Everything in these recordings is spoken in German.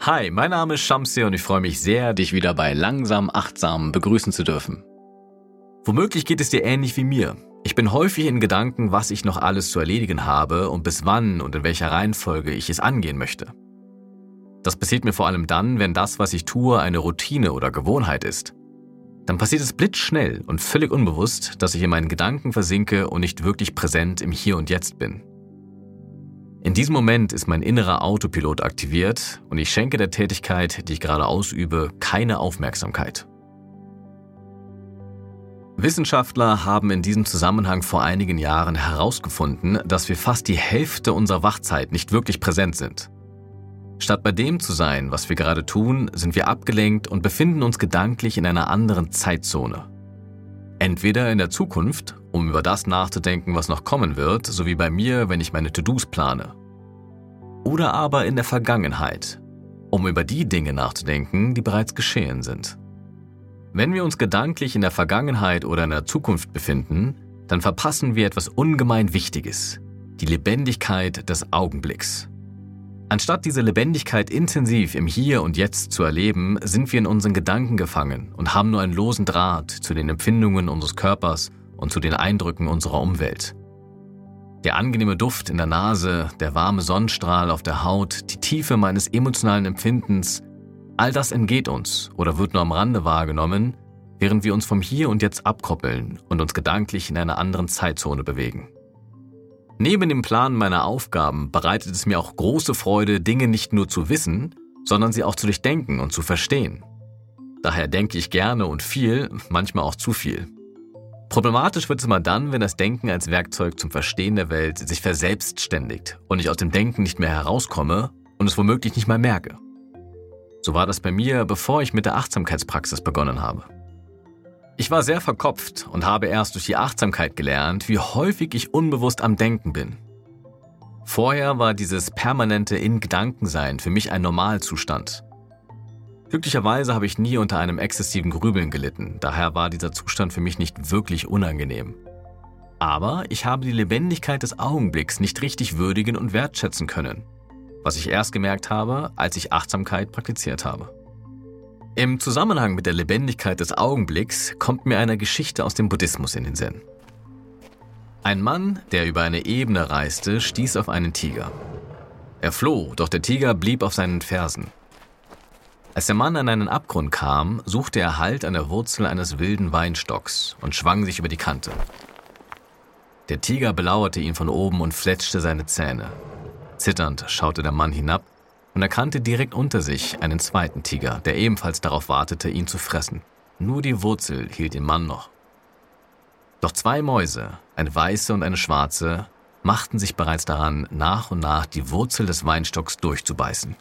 Hi, mein Name ist Shamsi und ich freue mich sehr, dich wieder bei Langsam Achtsam begrüßen zu dürfen. Womöglich geht es dir ähnlich wie mir. Ich bin häufig in Gedanken, was ich noch alles zu erledigen habe und bis wann und in welcher Reihenfolge ich es angehen möchte. Das passiert mir vor allem dann, wenn das, was ich tue, eine Routine oder Gewohnheit ist. Dann passiert es blitzschnell und völlig unbewusst, dass ich in meinen Gedanken versinke und nicht wirklich präsent im Hier und Jetzt bin. In diesem Moment ist mein innerer Autopilot aktiviert und ich schenke der Tätigkeit, die ich gerade ausübe, keine Aufmerksamkeit. Wissenschaftler haben in diesem Zusammenhang vor einigen Jahren herausgefunden, dass wir fast die Hälfte unserer Wachzeit nicht wirklich präsent sind. Statt bei dem zu sein, was wir gerade tun, sind wir abgelenkt und befinden uns gedanklich in einer anderen Zeitzone. Entweder in der Zukunft, um über das nachzudenken, was noch kommen wird, so wie bei mir, wenn ich meine To-Dos plane. Oder aber in der Vergangenheit, um über die Dinge nachzudenken, die bereits geschehen sind. Wenn wir uns gedanklich in der Vergangenheit oder in der Zukunft befinden, dann verpassen wir etwas ungemein Wichtiges, die Lebendigkeit des Augenblicks. Anstatt diese Lebendigkeit intensiv im Hier und Jetzt zu erleben, sind wir in unseren Gedanken gefangen und haben nur einen losen Draht zu den Empfindungen unseres Körpers und zu den Eindrücken unserer Umwelt. Der angenehme Duft in der Nase, der warme Sonnenstrahl auf der Haut, die Tiefe meines emotionalen Empfindens, all das entgeht uns oder wird nur am Rande wahrgenommen, während wir uns vom Hier und Jetzt abkoppeln und uns gedanklich in einer anderen Zeitzone bewegen. Neben dem Plan meiner Aufgaben bereitet es mir auch große Freude, Dinge nicht nur zu wissen, sondern sie auch zu durchdenken und zu verstehen. Daher denke ich gerne und viel, manchmal auch zu viel. Problematisch wird es immer dann, wenn das Denken als Werkzeug zum Verstehen der Welt sich verselbstständigt und ich aus dem Denken nicht mehr herauskomme und es womöglich nicht mal merke. So war das bei mir, bevor ich mit der Achtsamkeitspraxis begonnen habe. Ich war sehr verkopft und habe erst durch die Achtsamkeit gelernt, wie häufig ich unbewusst am Denken bin. Vorher war dieses permanente In-Gedankensein für mich ein Normalzustand. Glücklicherweise habe ich nie unter einem exzessiven Grübeln gelitten, daher war dieser Zustand für mich nicht wirklich unangenehm. Aber ich habe die Lebendigkeit des Augenblicks nicht richtig würdigen und wertschätzen können, was ich erst gemerkt habe, als ich Achtsamkeit praktiziert habe. Im Zusammenhang mit der Lebendigkeit des Augenblicks kommt mir eine Geschichte aus dem Buddhismus in den Sinn. Ein Mann, der über eine Ebene reiste, stieß auf einen Tiger. Er floh, doch der Tiger blieb auf seinen Fersen. Als der Mann an einen Abgrund kam, suchte er Halt an der Wurzel eines wilden Weinstocks und schwang sich über die Kante. Der Tiger belauerte ihn von oben und fletschte seine Zähne. Zitternd schaute der Mann hinab und erkannte direkt unter sich einen zweiten Tiger, der ebenfalls darauf wartete, ihn zu fressen. Nur die Wurzel hielt den Mann noch. Doch zwei Mäuse, eine weiße und eine schwarze, machten sich bereits daran, nach und nach die Wurzel des Weinstocks durchzubeißen.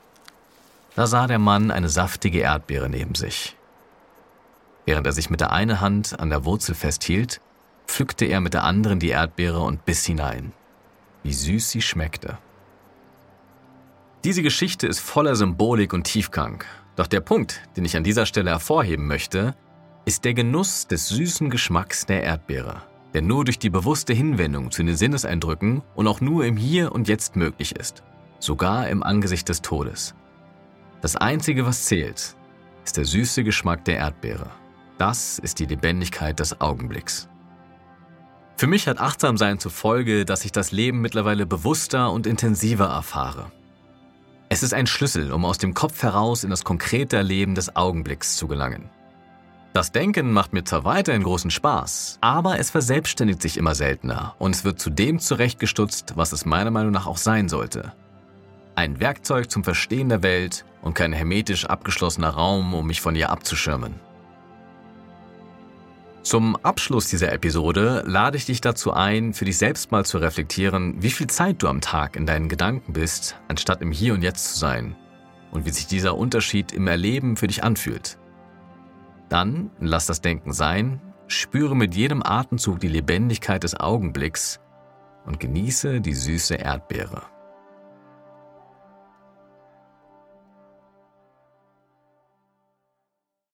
Da sah der Mann eine saftige Erdbeere neben sich. Während er sich mit der einen Hand an der Wurzel festhielt, pflückte er mit der anderen die Erdbeere und biss hinein. Wie süß sie schmeckte. Diese Geschichte ist voller Symbolik und Tiefgang. Doch der Punkt, den ich an dieser Stelle hervorheben möchte, ist der Genuss des süßen Geschmacks der Erdbeere, der nur durch die bewusste Hinwendung zu den Sinneseindrücken und auch nur im Hier und Jetzt möglich ist, sogar im Angesicht des Todes. Das Einzige, was zählt, ist der süße Geschmack der Erdbeere. Das ist die Lebendigkeit des Augenblicks. Für mich hat Achtsamsein zur Folge, dass ich das Leben mittlerweile bewusster und intensiver erfahre. Es ist ein Schlüssel, um aus dem Kopf heraus in das konkrete Erleben des Augenblicks zu gelangen. Das Denken macht mir zwar weiterhin großen Spaß, aber es verselbstständigt sich immer seltener und es wird zu dem zurechtgestutzt, was es meiner Meinung nach auch sein sollte. Ein Werkzeug zum Verstehen der Welt und kein hermetisch abgeschlossener Raum, um mich von ihr abzuschirmen. Zum Abschluss dieser Episode lade ich dich dazu ein, für dich selbst mal zu reflektieren, wie viel Zeit du am Tag in deinen Gedanken bist, anstatt im Hier und Jetzt zu sein und wie sich dieser Unterschied im Erleben für dich anfühlt. Dann lass das Denken sein, spüre mit jedem Atemzug die Lebendigkeit des Augenblicks und genieße die süße Erdbeere.